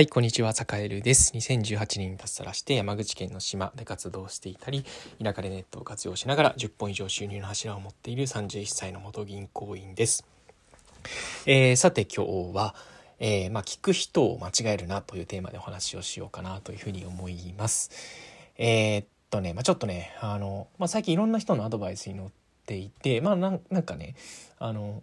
はい、こんにちは、坂エルです。2018年に脱サラして山口県の島で活動していたり、田舎でネットを活用しながら10本以上収入の柱を持っている31歳の元銀行員です。えー、さて今日は、えー、まあ、聞く人を間違えるなというテーマでお話をしようかなというふうに思います。えー、っとね、まあ、ちょっとね、あの、まあ、最近いろんな人のアドバイスに乗っていて、まあなんかね、あの、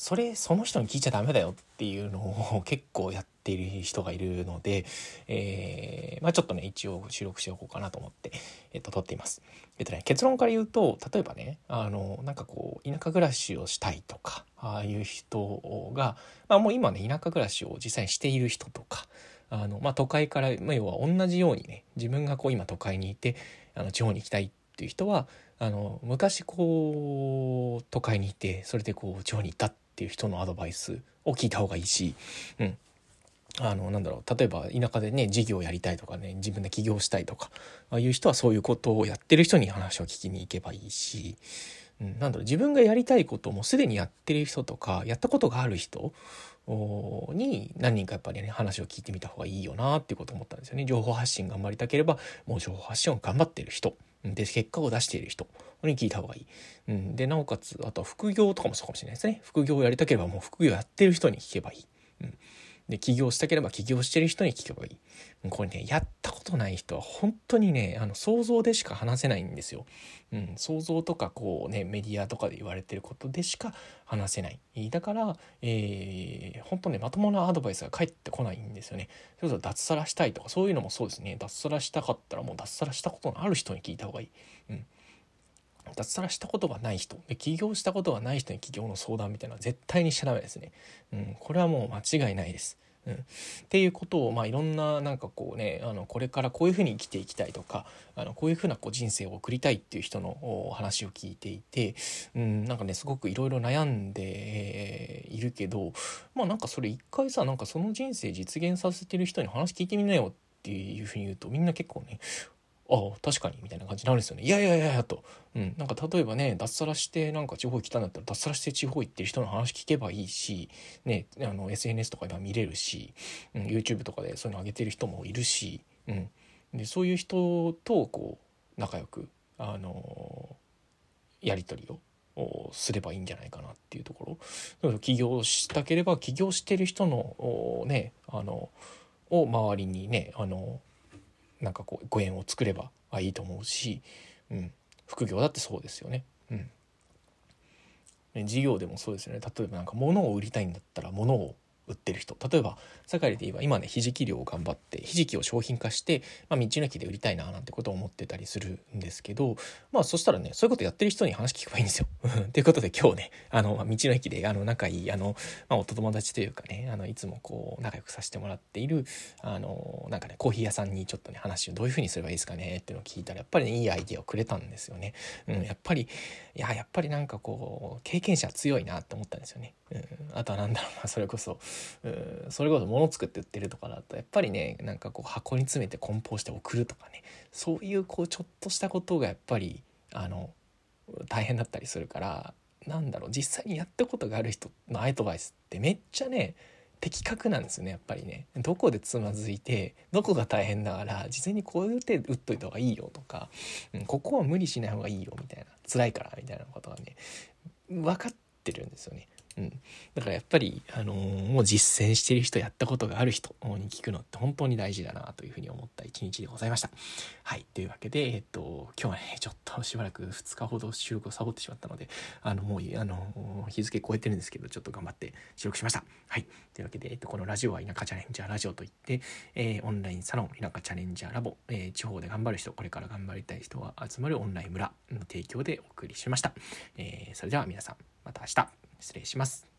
それその人に聞いちゃダメだよっていうのを結構やっている人がいるので、えー、まあ、ちょっとね一応収録しておこうかなと思って、えっと、撮っています。えっとね結論から言うと例えばねあのなんかこう田舎暮らしをしたいとかああいう人が、まあ、もう今ね田舎暮らしを実際にしている人とかあの、まあ、都会から、まあ、要は同じようにね自分がこう今都会にいてあの地方に行きたいっていう人はあの昔こう都会にいてそれでこう地方に行ったっていう人のアドバイスを聞いた方がいいし、うん、あのなんだろう例えば田舎でね事業やりたいとかね自分で起業したいとかああいう人はそういうことをやってる人に話を聞きに行けばいいし、うん、なんだろう自分がやりたいこともすでにやってる人とかやったことがある人に何人かやっぱりね話を聞いてみた方がいいよなっていうこと思ったんですよね。情報発信頑張りたければもう情報発信を頑張ってる人で結果を出している人に聞いた方がいい。うん、でなおかつあとは副業とかもそうかもしれないですね。副業をやりたければもう副業やってる人に聞けばいい。うんで、起業したければ起業してる人に聞けばいい。これね、やったことない人は本当にね、あの、想像でしか話せないんですよ。うん、想像とかこうね、メディアとかで言われてることでしか話せない。だから、えー、本当ね、まともなアドバイスが返ってこないんですよね。それこそ脱サラしたいとか、そういうのもそうですね。脱サラしたかったらもう脱サラしたことのある人に聞いた方がいい。うん。脱サラしたことがない人で起業したことがない人に起業の相談みたいなのは絶対にしちゃダメですね。うん、これはもう間違いないです。うん、っていうことを、まあ、いろんななんかこうねあのこれからこういうふうに生きていきたいとかあのこういうふうなこう人生を送りたいっていう人の話を聞いていて、うん、なんかねすごくいろいろ悩んでいるけどまあなんかそれ一回さなんかその人生実現させてる人に話聞いてみなよっていうふうに言うとみんな結構ねあ確かにみたいな感じになるんですよね。いやいやいやいやと。うん。なんか例えばね、脱サラしてなんか地方行きたんだったら脱サラして地方行ってる人の話聞けばいいし、ね、あの SNS とか今見れるし、うん、YouTube とかでそういうの上げてる人もいるし、うん。で、そういう人とこう仲良く、あのー、やり取りをすればいいんじゃないかなっていうところ起業したければ起業してる人のねあのを周りにねあのなんかこうご縁を作ればあいいと思うし、うん、副業だってそうですよね。うん。事業でもそうですよね。例えばなんか物を売りたいんだったら物を売ってる人例えば堺で言えば今ねひじき漁を頑張ってひじきを商品化して、まあ、道の駅で売りたいななんてことを思ってたりするんですけどまあそしたらねそういうことやってる人に話聞けばいいんですよ。ということで今日ねあの、まあ、道の駅であの仲いいあの、まあ、お友達というかねあのいつもこう仲良くさせてもらっているあのなんかねコーヒー屋さんにちょっとね話をどういうふうにすればいいですかねっていうのを聞いたらやっぱりねいいアイデアをくれたんですよね。うん、やっぱりいややっぱりなんかこう経験者強いなって思ったんですよね。あとはなんだろうな それこそ。それこそ物作って売ってるとかだとやっぱりねなんかこう箱に詰めて梱包して送るとかね。そういうこうちょっとしたことがやっぱりあの大変だったりするからなんだろう実際にやったことがある人のアドバイスってめっちゃね的確なんですよねやっぱりね。どこでつまずいてどこが大変だから事前にこういう手打っといた方がいいよとか、うん、ここは無理しない方がいいよみたいな辛いからみたいなことがね分かってるんですよね。うん、だからやっぱり、あのー、もう実践してる人やったことがある人に聞くのって本当に大事だなというふうに思った一日でございました。はい。というわけで、えっと、今日はね、ちょっとしばらく2日ほど収録をサボってしまったので、あの、もう、あの、日付超えてるんですけど、ちょっと頑張って収録しました。はい。というわけで、えっと、このラジオは田舎チャレンジャーラジオといって、えー、オンラインサロン田舎チャレンジャーラボ、え地方で頑張る人、これから頑張りたい人は集まるオンライン村の提供でお送りしました。えそれでは皆さん、また明日、失礼します。